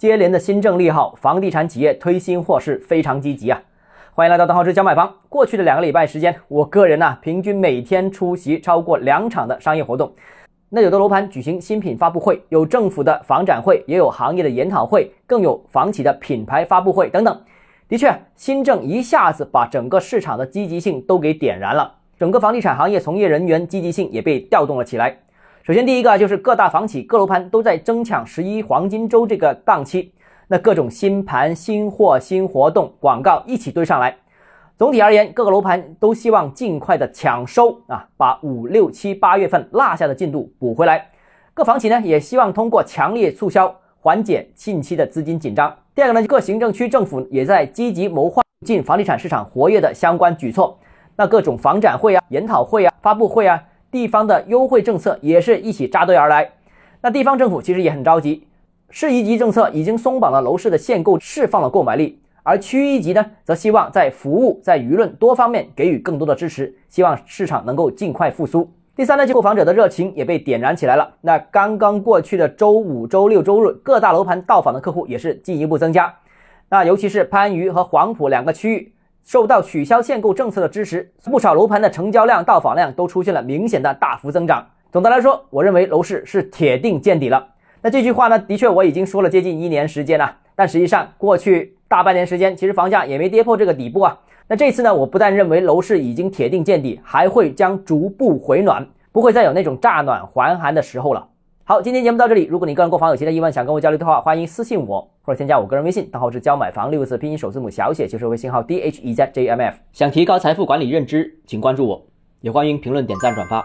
接连的新政利好，房地产企业推新货是非常积极啊！欢迎来到邓浩之教买房。过去的两个礼拜时间，我个人呢平均每天出席超过两场的商业活动。那有的楼盘举行新品发布会，有政府的房展会，也有行业的研讨会，更有房企的品牌发布会等等。的确，新政一下子把整个市场的积极性都给点燃了，整个房地产行业从业人员积极性也被调动了起来。首先，第一个就是各大房企、各楼盘都在争抢十一黄金周这个档期，那各种新盘、新货、新活动、广告一起堆上来。总体而言，各个楼盘都希望尽快的抢收啊，把五六七八月份落下的进度补回来。各房企呢也希望通过强烈促销缓解近期的资金紧张。第二个呢，各行政区政府也在积极谋划进房地产市场活跃的相关举措。那各种房展会啊、研讨会啊、发布会啊。地方的优惠政策也是一起扎堆而来，那地方政府其实也很着急，市一级政策已经松绑了楼市的限购，释放了购买力，而区一级呢，则希望在服务、在舆论多方面给予更多的支持，希望市场能够尽快复苏。第三呢，就购房者的热情也被点燃起来了。那刚刚过去的周五、周六、周日，各大楼盘到访的客户也是进一步增加，那尤其是番禺和黄埔两个区域。受到取消限购政策的支持，不少楼盘的成交量、到访量都出现了明显的大幅增长。总的来说，我认为楼市是铁定见底了。那这句话呢，的确我已经说了接近一年时间了，但实际上过去大半年时间，其实房价也没跌破这个底部啊。那这次呢，我不但认为楼市已经铁定见底，还会将逐步回暖，不会再有那种乍暖还寒的时候了。好，今天节目到这里。如果你个人购房有其他疑问，想跟我交流的话，欢迎私信我或者添加我个人微信，账号是教买房六个字拼音首字母小写，就是微信号 d h e z j m f。想提高财富管理认知，请关注我，也欢迎评论、点赞、转发。